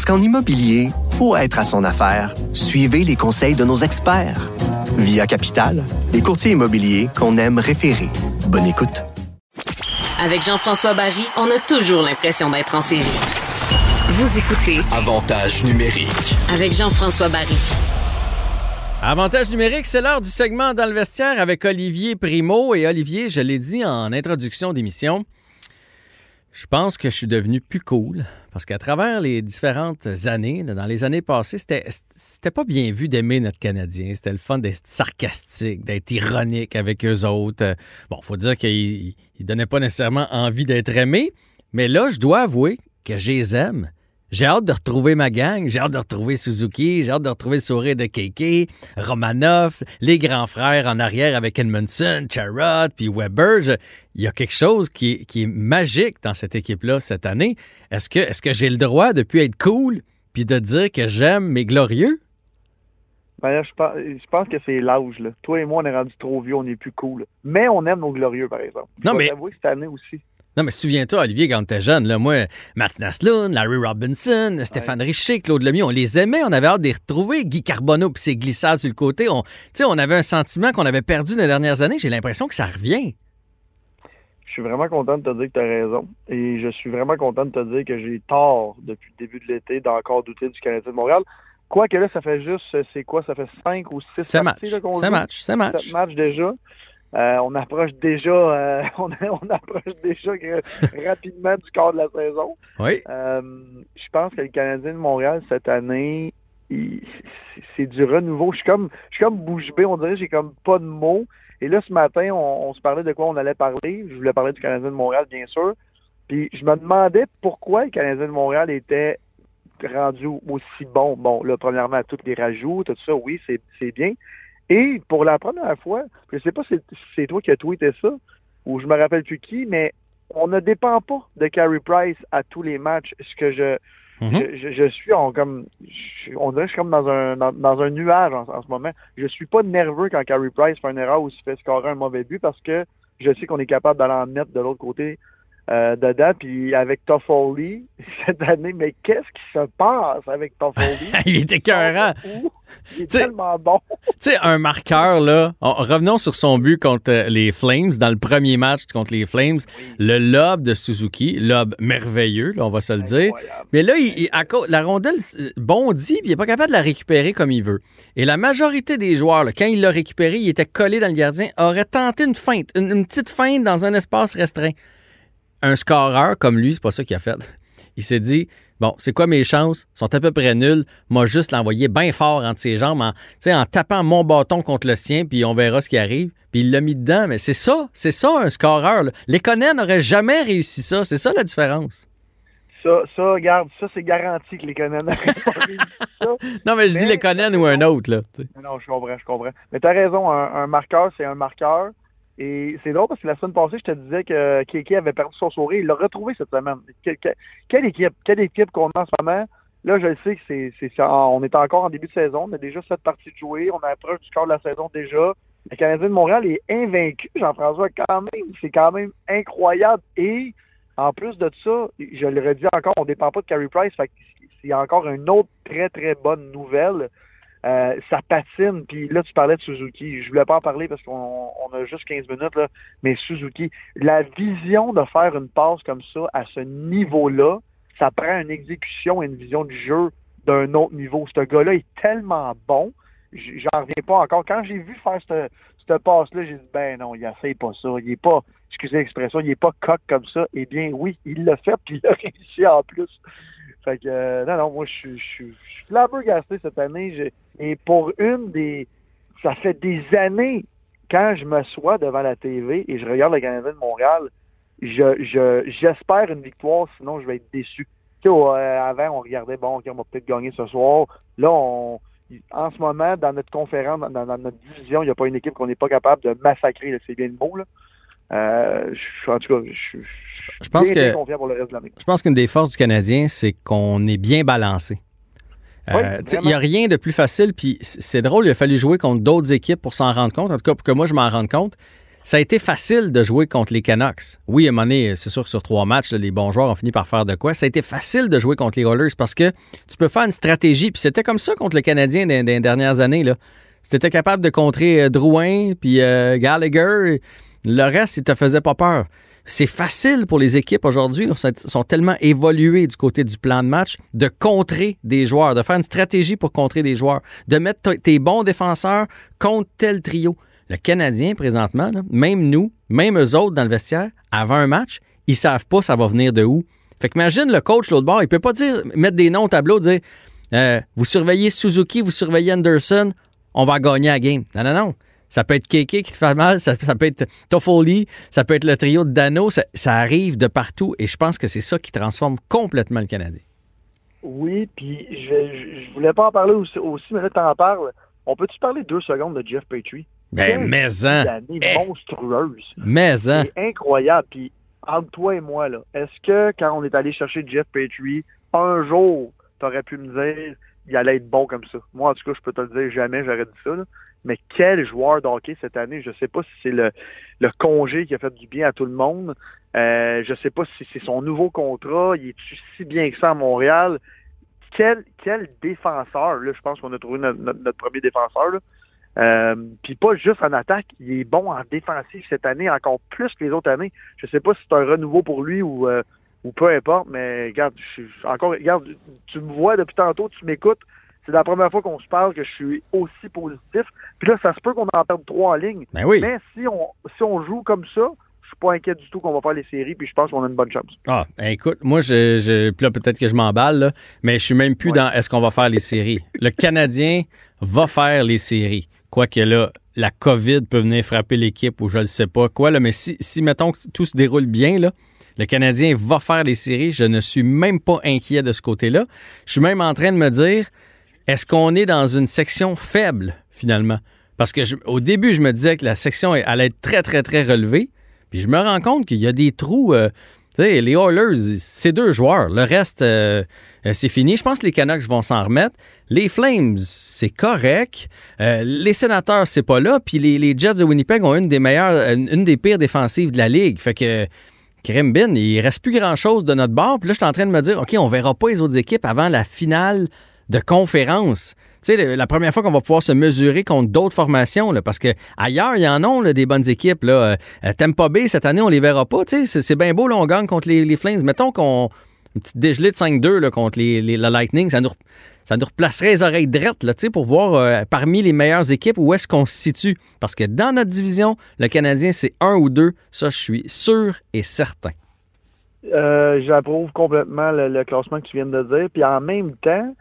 Parce qu'en immobilier, pour être à son affaire, suivez les conseils de nos experts. Via Capital, les courtiers immobiliers qu'on aime référer. Bonne écoute. Avec Jean-François Barry, on a toujours l'impression d'être en série. Vous écoutez Avantage numérique. avec Jean-François Barry. Avantage numérique, c'est l'heure du segment dans le vestiaire avec Olivier Primo. Et Olivier, je l'ai dit en introduction d'émission, je pense que je suis devenu plus cool parce qu'à travers les différentes années, dans les années passées, c'était, pas bien vu d'aimer notre Canadien. C'était le fun d'être sarcastique, d'être ironique avec eux autres. Bon, faut dire qu'ils ne donnaient pas nécessairement envie d'être aimés, mais là, je dois avouer que je les aime. J'ai hâte de retrouver ma gang, j'ai hâte de retrouver Suzuki, j'ai hâte de retrouver le sourire de Keke, Romanoff, les grands frères en arrière avec Edmondson, Charrot, puis Weber. Je- il y a quelque chose qui est, qui est magique dans cette équipe-là cette année. Est-ce que, est-ce que j'ai le droit de plus être cool puis de dire que j'aime mes glorieux? Ben là, je pense, je pense que c'est l'âge. là. Toi et moi, on est rendu trop vieux, on est plus cool. Mais on aime nos glorieux, par exemple. Non, Je mais- que cette année aussi. Non, mais souviens-toi, Olivier, quand t'étais jeune, là, moi, Martin Asloun, Larry Robinson, Stéphane Richer, Claude Lemieux, on les aimait, on avait hâte de les retrouver. Guy Carbonneau puis ses glissades sur le côté. On, tu sais, on avait un sentiment qu'on avait perdu dans les dernières années. J'ai l'impression que ça revient. Je suis vraiment content de te dire que tu as raison. Et je suis vraiment content de te dire que j'ai tort depuis le début de l'été d'encore douter du Canadien de Montréal. Quoique là, ça fait juste, c'est quoi? Ça fait cinq ou six Ça parties match. joue? match. Ça match. Sept matchs déjà. Euh, on approche déjà, euh, on, on approche déjà rapidement du quart de la saison. Oui. Euh, je pense que le Canadien de Montréal cette année, c'est- du renouveau. Je suis comme, je suis comme bouche bée. On dirait j'ai comme pas de mots. Et là, ce matin, on, on se parlait de quoi on allait parler. Je voulais parler du Canadien de Montréal, bien sûr. Puis je me demandais pourquoi le Canadien de Montréal était rendu aussi bon. Bon, là, premièrement, à tous les rajouts, tout ça, oui, c'est bien. Et pour la première fois, je sais pas si c'est- toi qui as tweeté ça, ou je me rappelle plus qui, mais on ne dépend pas de Carey Price à tous les matchs. Ce que je, Mhm. je, je- je suis en comme, je- on dirait que je suis comme dans un, dans, dans un nuage en, en ce moment. Je suis pas nerveux quand Carey Price fait une erreur ou se fait scorer un mauvais but parce que je sais qu'on est capable d'aller en mettre de l'autre côté euh, dedans. Puis avec Toffoli cette année, mais qu'est-ce qui se passe avec Toffoli? Il était écœurant. Il est tellement bon. Tu sais, un marqueur, là. on- revenons sur son but contre euh, les Flames, dans le premier match contre les Flames. Le lob de Suzuki, lob merveilleux, là, on va se le dire. Mais là, il- il- à cause- la rondelle euh, bondit, puis il n'est pas capable de la récupérer comme il veut. Et la majorité des joueurs, là, quand il l'a récupéré, il était collé dans le gardien, aurait tenté une feinte, une, une petite feinte dans un espace restreint. Un scoreur comme lui, c'est pas ça qu'il a fait. Il s'est dit, bon, c'est quoi mes chances? Ils sont à peu près nulles. Moi, juste l'envoyer bien fort entre ses jambes, en, en tapant mon bâton contre le sien, puis on verra ce qui arrive. Puis il l'a mis dedans. Mais c'est ça, c'est ça un scoreur. Conan n'auraient jamais réussi ça. C'est ça la différence. Ça, ça, regarde, ça, c'est garanti que les ça. Non, mais je dis les Conan ou un autre, là. Non, je comprends, je comprends. Mais tu as raison, un, un marqueur, c'est un marqueur. Et c'est drôle parce que la semaine passée, je te disais que Keke avait perdu son sourire. Il l'a retrouvé cette semaine. Que- que- quelle équipe, quelle équipe qu'on a en ce moment? Là, je le sais c'est, c'est. On est encore en début de saison. On a déjà sept parties de jouer. On approche du quart de la saison déjà. Le Canadien de Montréal est invaincu, Jean-François, quand même. C'est quand même incroyable. Et en plus de ça, je le redis encore, on ne dépend pas de Carey Price. Fait que c'est encore une autre très, très bonne nouvelle. Euh, ça patine. Puis là, tu parlais de Suzuki. Je voulais pas en parler parce qu'on on a juste 15 minutes, là. mais Suzuki, la vision de faire une passe comme ça à ce niveau-là, ça prend une exécution et une vision du jeu d'un autre niveau. Ce gars-là est tellement bon. J'en reviens pas encore. Quand j'ai vu faire cette, cette passe-là, j'ai dit, ben non, il fait pas ça. Il est pas, excusez l'expression, il est pas coq comme ça. Eh bien, oui, il l'a fait, puis il a réussi en plus. Fait que, euh, non, non, moi, je suis- flabbergasté cette année. Et pour une des. Ça fait des années, quand je m'assois devant la TV et je regarde le Canadien de Montréal, je, je, j'espère une victoire, sinon je vais être déçu. Tu sais, avant, on regardait, bon, OK, on va peut-être gagner ce soir. Là, on, en ce moment, dans notre conférence, dans, dans notre division, il n'y a pas une équipe qu'on n'est pas capable de massacrer. C'est bien le mot, là. Euh, je- en tout cas, je pense que- confiant pour le reste de l'année. Je pense qu'une des forces du Canadien, c'est qu'on est bien balancé. Euh, Oui, Il n'y a rien de plus facile, puis c'est drôle, il a fallu jouer contre d'autres équipes pour s'en rendre compte. En tout cas, pour que moi, je m'en rende compte. Ça a été facile de jouer contre les Canucks. Oui, à un moment donné, c'est sûr que sur trois matchs, là, les bons joueurs ont fini par faire de quoi. Ça a été facile de jouer contre les Oilers parce que tu peux faire une stratégie. Puis c'était comme ça contre le Canadien les dernières années. Là. Si tu étais capable de contrer euh, Drouin puis euh, Gallagher, le reste, il te faisait pas peur. C'est facile pour les équipes aujourd'hui, sont, tellement évoluées du côté du plan de match, de contrer des joueurs, de faire une stratégie pour contrer des joueurs, de mettre tes bons défenseurs contre tel trio. Le Canadien, présentement, même nous, même eux autres dans le vestiaire, avant un match, ils savent pas ça va venir de où. Fait que imagine le coach l'autre bord, il peut pas dire mettre des noms au tableau, dire euh, vous surveillez Suzuki, vous surveillez Anderson, on va gagner la game. Non, non, non. Ça peut être Keke qui te fait mal, ça, ça peut être Toffoli, ça peut être le trio de Dano, ça, ça arrive de partout et je pense que c'est ça qui transforme complètement le Canadien. Oui, puis je, je, voulais pas en parler aussi, aussi mais là, t'en parles. On peut-tu parler deux secondes de Jeff Petrie? Ben, mais-en, année Eh. monstrueuse. mais-en. C'est incroyable. Puis, entre toi et moi, là, est-ce que quand on est allé chercher Jeff Petrie, un jour, t'aurais pu me dire il allait être bon comme ça? Moi, en tout cas, je peux te le dire, jamais j'aurais dit ça. là. Mais quel joueur de hockey cette année? Je sais pas si c'est le, congé qui a fait du bien à tout le monde. Euh, je sais pas si c'est son nouveau contrat. Il est-tu si bien que ça à Montréal? Quel, quel défenseur, là, je pense qu'on a trouvé notre, premier défenseur. Euh, Puis pas juste en attaque, il est bon en défensif cette année, encore plus que les autres années. Je sais pas si c'est un renouveau pour lui ou, euh, ou peu importe, mais regarde, encore, regarde, tu me vois depuis tantôt, tu m'écoutes. C'est la première fois qu'on se parle que je suis aussi positif. Puis là, ça se peut qu'on en perde trois en ligne. Ben oui. Mais si on si on joue comme ça, je suis pas inquiet du tout qu'on va faire les séries, puis je pense qu'on a une bonne chance. Ah, ben écoute, moi, je, je puis là, peut-être que je m'emballe, mais je suis même plus Ouais. dans est-ce qu'on va faire les séries. Le Canadien va faire les séries. Quoique là, la COVID peut venir frapper l'équipe ou je ne sais pas quoi, là, mais si, si, mettons, que tout se déroule bien, là, le Canadien va faire les séries. Je ne suis même pas inquiet de ce côté-là. Je suis même en train de me dire, est-ce qu'on est dans une section faible, finalement? Parce que au début, je me disais que la section allait être très, très, très relevée. Puis je me rends compte qu'il y a des trous. euh, tu sais, les Oilers, c'est deux joueurs. Le reste, euh, euh, c'est fini. Je pense que les Canucks vont s'en remettre. Les Flames, c'est correct. Les Sénateurs, c'est pas là. Puis les, Jets de Winnipeg ont une des meilleures, une, une des pires défensives de la Ligue. Fait que, Krimbin, il reste plus grand-chose de notre bord. Puis là, je suis en train de me dire, OK, on verra pas les autres équipes avant la finale de conférence. Tu sais, la première fois qu'on va pouvoir se mesurer contre d'autres formations, parce que ailleurs, il y en a des bonnes équipes. Là. Euh, euh, Bay, cette année, on les verra pas. Tu C'est, bien beau, là, on gagne contre les, Flames. Mettons qu'on. Une petite dégelée de 5-2 là, contre les, la Lightning, ça nous, ça nous replacerait les oreilles drettes là, pour voir euh, parmi les meilleures équipes où est-ce qu'on se situe. Parce que dans notre division, le Canadien, c'est un ou deux. Ça, je suis sûr et certain. Euh, J'approuve complètement le, le classement que tu viens de dire. Puis en même temps,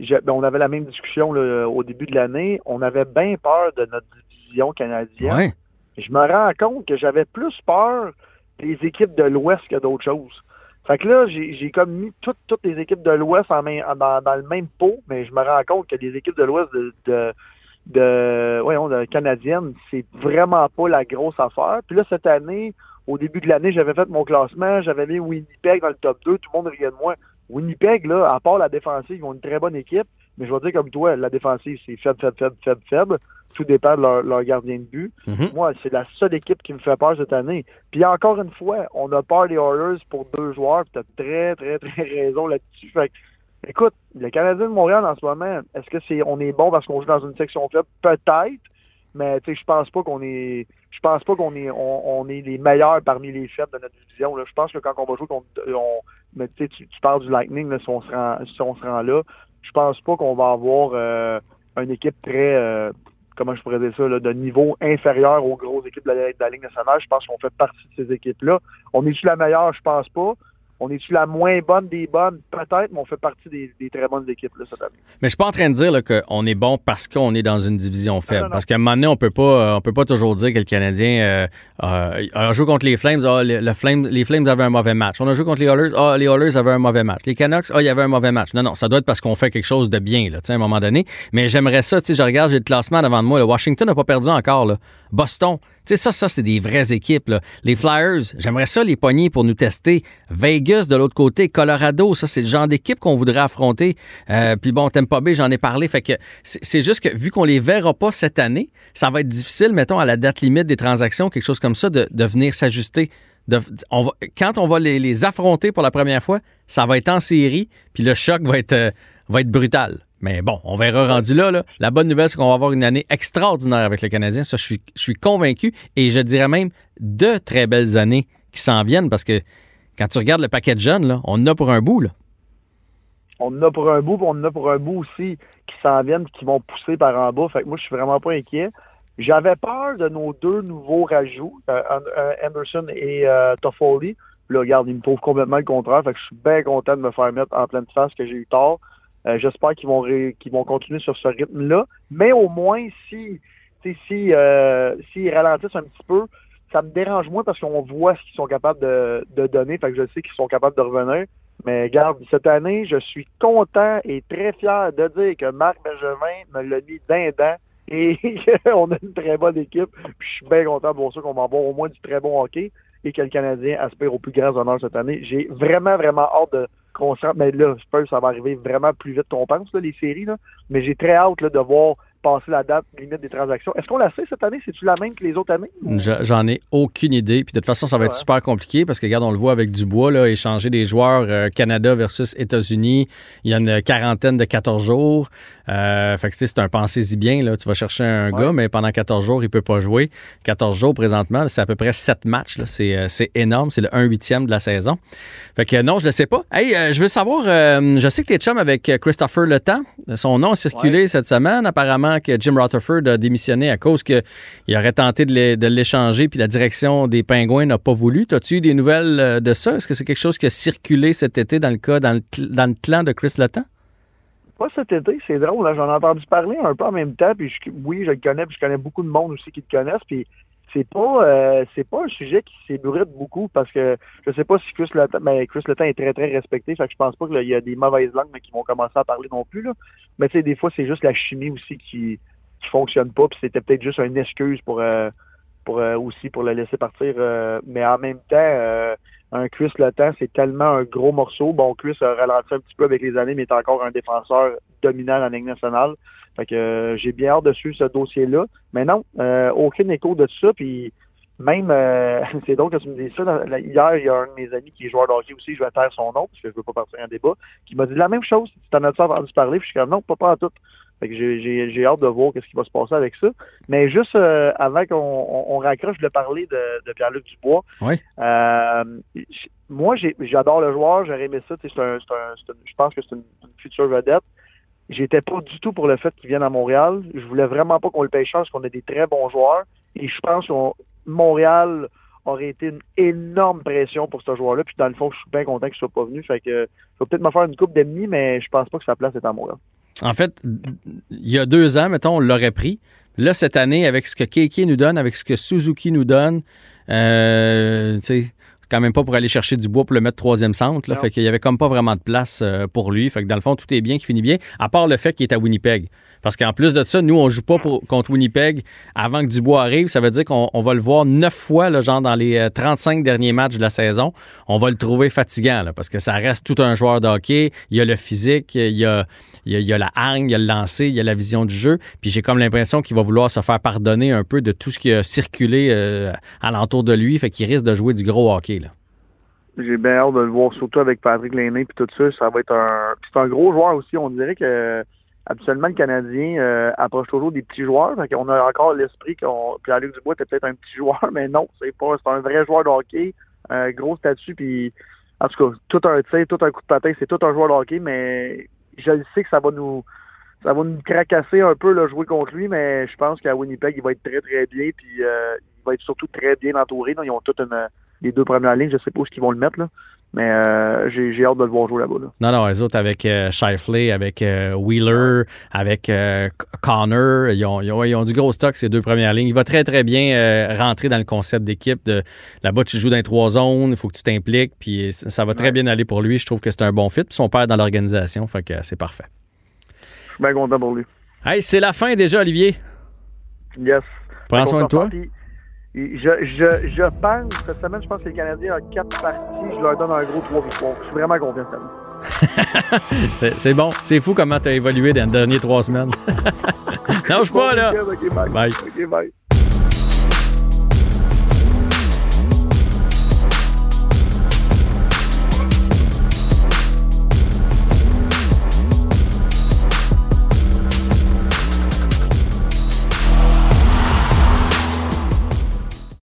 je- ben, on avait la même discussion là, au début de l'année. On avait bien peur de notre division canadienne. Ouais. Je me rends compte que j'avais plus peur des équipes de l'Ouest que d'autres choses. Fait que là, j'ai comme mis toutes, toutes les équipes de l'Ouest en main- en- dans, dans le même pot, mais je me rends compte que les équipes de l'Ouest de, de, de, voyons, de canadiennes, c'est vraiment pas la grosse affaire. Puis là, cette année, au début de l'année, j'avais fait mon classement, j'avais mis Winnipeg dans le top 2, tout le monde riait de moi. Winnipeg, là, à part la défensive, ils ont une très bonne équipe, mais je vais dire comme toi, la défensive, c'est faible, faible, faible, faible, faible. Tout dépend de leur, leur gardien de but. Mhm. Moi, c'est la seule équipe qui me fait peur cette année. Puis encore une fois, on a peur des Oilers pour deux joueurs, puis t'as très, très, très raison là-dessus. Fait que, écoute, le Canadien de Montréal en ce moment, est-ce que c'est on est bon parce qu'on joue dans une section faible? Peut-être, mais je pense pas qu'on est. Je pense pas qu'on est on, est les meilleurs parmi les faibles de notre division. Je pense que quand on va jouer contre on, mais tu, tu parles du Lightning, si on se rend si on se rend là, je pense pas qu'on va avoir euh, une équipe très euh, comment je pourrais dire ça, là, de niveau inférieur aux grosses équipes de la, de Ligue nationale. Je pense qu'on fait partie de ces équipes-là. On est-tu la meilleure? Je pense pas. On est-tu la moins bonne des bonnes? Peut-être, mais on fait partie des, des très bonnes équipes là, cette année. Mais je suis pas en train de dire qu'on est bon parce qu'on est dans une division faible. non, non. Parce qu'à un moment donné, on peut pas, euh, on peut pas toujours dire que le Canadien euh, euh, a joué contre les Flames. Ah, le, le Flame- les Flames avaient un mauvais match. On a joué contre les Oilers. Ah, les Oilers avaient un mauvais match. Les Canucks, ah, il y avait un mauvais match. Non, non, ça doit être parce qu'on fait quelque chose de bien, là, tu sais, à un moment donné. Mais j'aimerais ça, tu sais, je regarde, j'ai le classement devant de moi. là. Washington n'a pas perdu encore. Là. Boston, sais, ça, ça, c'est des vraies équipes. Là. Les Flyers, j'aimerais ça les pogner pour nous tester. Vegas, de l'autre côté, Colorado, ça, c'est le genre d'équipe qu'on voudrait affronter. Euh, Puis bon, Tampa Bay, j'en ai parlé. Fait que c'est juste que vu qu'on les verra pas cette année, ça va être difficile, mettons, à la date limite des transactions, quelque chose comme ça, de, venir s'ajuster. Quand on va les, les affronter pour la première fois, ça va être en série, puis le choc va être, euh, va être brutal. Mais bon, on verra rendu là. La bonne nouvelle, c'est qu'on va avoir une année extraordinaire avec le Canadien. Ça, je suis, convaincu. Et je dirais même de très belles années qui s'en viennent parce que quand tu regardes le paquet de jeunes, on en a pour un bout. Là. On en a pour un bout, puis on en a pour un bout aussi qui s'en viennent puis qui vont pousser par en bas. Fait que moi, je suis vraiment pas inquiet. J'avais peur de nos deux nouveaux rajouts, euh, euh, Anderson et euh, Toffoli. Là, regarde, ils me trouvent complètement le contraire. Fait que je suis bien content de me faire mettre en pleine face que j'ai eu tort. Euh, J'espère qu'ils vont ré- vont continuer sur ce rythme-là. Mais au moins, si si euh, s'ils ralentissent un petit peu, ça me dérange moins parce qu'on voit ce qu'ils sont capables de, de donner. Fait que je sais qu'ils sont capables de revenir. Mais regarde, cette année, je suis content et très fier de dire que Marc Bergevin me l'a mis d'un dent et qu'on a une très bonne équipe. Puis je suis bien content pour ça qu'on va avoir au moins du très bon hockey et que le Canadien aspire aux plus grands honneurs cette année. J'ai vraiment, vraiment hâte de Mais là, je pense que ça va arriver vraiment plus vite qu'on pense, les séries. Là. Mais j'ai très hâte là, de voir passer la date limite des transactions. Est-ce qu'on la sait cette année? C'est-tu la même que les autres années? Je- J'en ai aucune idée. Puis de toute façon, ça va être Ouais. super compliqué parce que, regarde, on le voit avec Dubois, là, échanger des joueurs euh, Canada versus États-Unis. Il y a une quarantaine de 14 jours. Euh, fait que, tu sais, c'est un pensez-y bien. Là. Tu vas chercher un Ouais. gars, mais pendant 14 jours, il peut pas jouer. 14 jours présentement, c'est à peu près 7 matchs. C'est euh, c'est énorme. C'est le 1 huitième de la saison. Fait que non, je ne sais pas. Hey, euh, je veux savoir, je sais que tu es chum avec Christopher Le Temps. Son nom a circulé cette semaine. Apparemment que Jim Rutherford a démissionné à cause qu'il aurait tenté de l'é- de l'échanger puis la direction des Pingouins n'a pas voulu. As-tu eu des nouvelles euh, de ça? Est-ce que c'est quelque chose qui a circulé cet été dans le cas, dans le, dans le clan de Chris Temps? Pas cet été, c'est drôle. là, J'en ai entendu parler un peu en même temps. Puis je- oui, je le connais, puis je connais beaucoup de monde aussi qui le connaissent. Puis c'est pas euh, c'est pas un sujet qui s'ébruite beaucoup parce que je sais pas si Chris Le mais Chris Le Temps est très très respecté. Fait que je pense pas qu'il y a des mauvaises langues mais qui vont commencer à parler non plus. Là. Mais tu sais, des fois, c'est juste la chimie aussi qui qui fonctionne pas. Puis c'était peut-être juste une excuse pour euh, pour euh, aussi pour le laisser partir. euh, mais en même temps, euh, un Le Temps, c'est tellement un gros morceau. Bon, Chris a ralenti un petit peu avec les années, mais est encore un défenseur dominant la Ligue nationale. Fait que euh, j'ai bien hâte de suivre ce dossier-là. Mais non, euh, aucun écho de ça. Puis même, euh, c'est drôle que tu me dises ça. Dans- la- hier, il y a un de mes amis qui est joueur de hockey aussi, je vais taire son nom parce que je veux pas partir en débat, qui m'a dit la même chose. Tu t'en as-tu entendu parler? Puis je suis comme non, pas, pas en tout. Fait que j'ai- j'ai j'ai hâte de voir qu'est-ce qui va se passer avec ça. Mais juste euh, avant qu'on on, on raccroche, je voulais parler de, de Pierre-Luc Dubois. Oui. Euh, moi, j'ai- j'adore le joueur, j'aurais aimé ça. tu sais, c'est un- c'est un- une- je pense que c'est une, une future vedette. J'étais pas du tout pour le fait qu'il vienne à Montréal. Je voulais vraiment pas qu'on le paye cher parce qu'on a des très bons joueurs. Et je pense que Montréal aurait été une énorme pression pour ce joueur-là. Puis dans le fond, je suis bien content qu'il soit pas venu. Fait que peut-être me faire une coupe d'ennemis, mais je pense pas que sa place est à Montréal. En fait, il y a deux ans, mettons, on l'aurait pris. Là, cette année, avec ce que Keiki nous donne, avec ce que Suzuki nous donne, euh, quand même pas pour aller chercher du bois pour le mettre troisième centre. Là, fait qu'il y avait comme pas vraiment de place euh, pour lui. Fait que dans le fond, tout est bien, qui finit bien, à part le fait qu'il est à Winnipeg. Parce qu'en plus de ça, nous, on joue pas pour- contre Winnipeg avant que Dubois arrive. Ça veut dire qu'on on va le voir neuf fois, là, genre dans les euh, 35 derniers matchs de la saison. On va le trouver fatigant, là, parce que ça reste tout un joueur de hockey. Il y a le physique, il y a, il y a, la hargne, il y a le lancer, il y a la vision du jeu. Puis j'ai comme l'impression qu'il va vouloir se faire pardonner un peu de tout ce qui a circulé euh, alentour de lui. Fait qu'il risque de jouer du gros hockey, là. J'ai bien hâte de le voir, surtout avec Patrick Lainé puis tout ça. Ça va être un. puis C'est un gros joueur aussi. On dirait que habituellement le Canadien euh, approche toujours des petits joueurs. Fait qu'on a encore l'esprit qu'on. Pierre-Luc Dubois était peut-être un petit joueur, mais non, c'est pas. C'est un vrai joueur de hockey, un gros statut, puis en tout cas, tout un tir, tout un coup de patin, c'est tout un joueur de hockey, mais je le sais que ça va nous. Ça va nous cracasser un peu là, jouer contre lui, mais je pense qu'à Winnipeg, il va être très très bien, puis euh, il va être surtout très bien entouré. Ils ont toutes une, les deux premières lignes, je sais pas où ils vont le mettre là. Mais euh, j'ai hâte de le voir jouer là-bas. là. Non, non, les autres avec euh, Shifley, avec euh, Wheeler, avec euh, Connor, ils ont, ils ont- ils ont du gros stock, ces deux premières lignes. Il va très, très bien rentrer dans le concept d'équipe. Là-bas, tu joues dans les trois zones, il faut que tu t'impliques, puis ça va très Ouais. bien aller pour lui. Je trouve que c'est un bon fit. Puis son père dans l'organisation, fait que c'est parfait. Je suis bien content pour lui. Hey, c'est la fin déjà, Olivier. Yes. Prends soin de toi. Je, je, je pense, cette semaine, je pense que les Canadiens ont quatre parties. Je leur donne un gros trois victoires. Je suis vraiment confiant cette semaine. C'est, bon. C'est fou comment tu as évolué dans les dernières trois semaines. Lâche pas, là. Bye. Bye.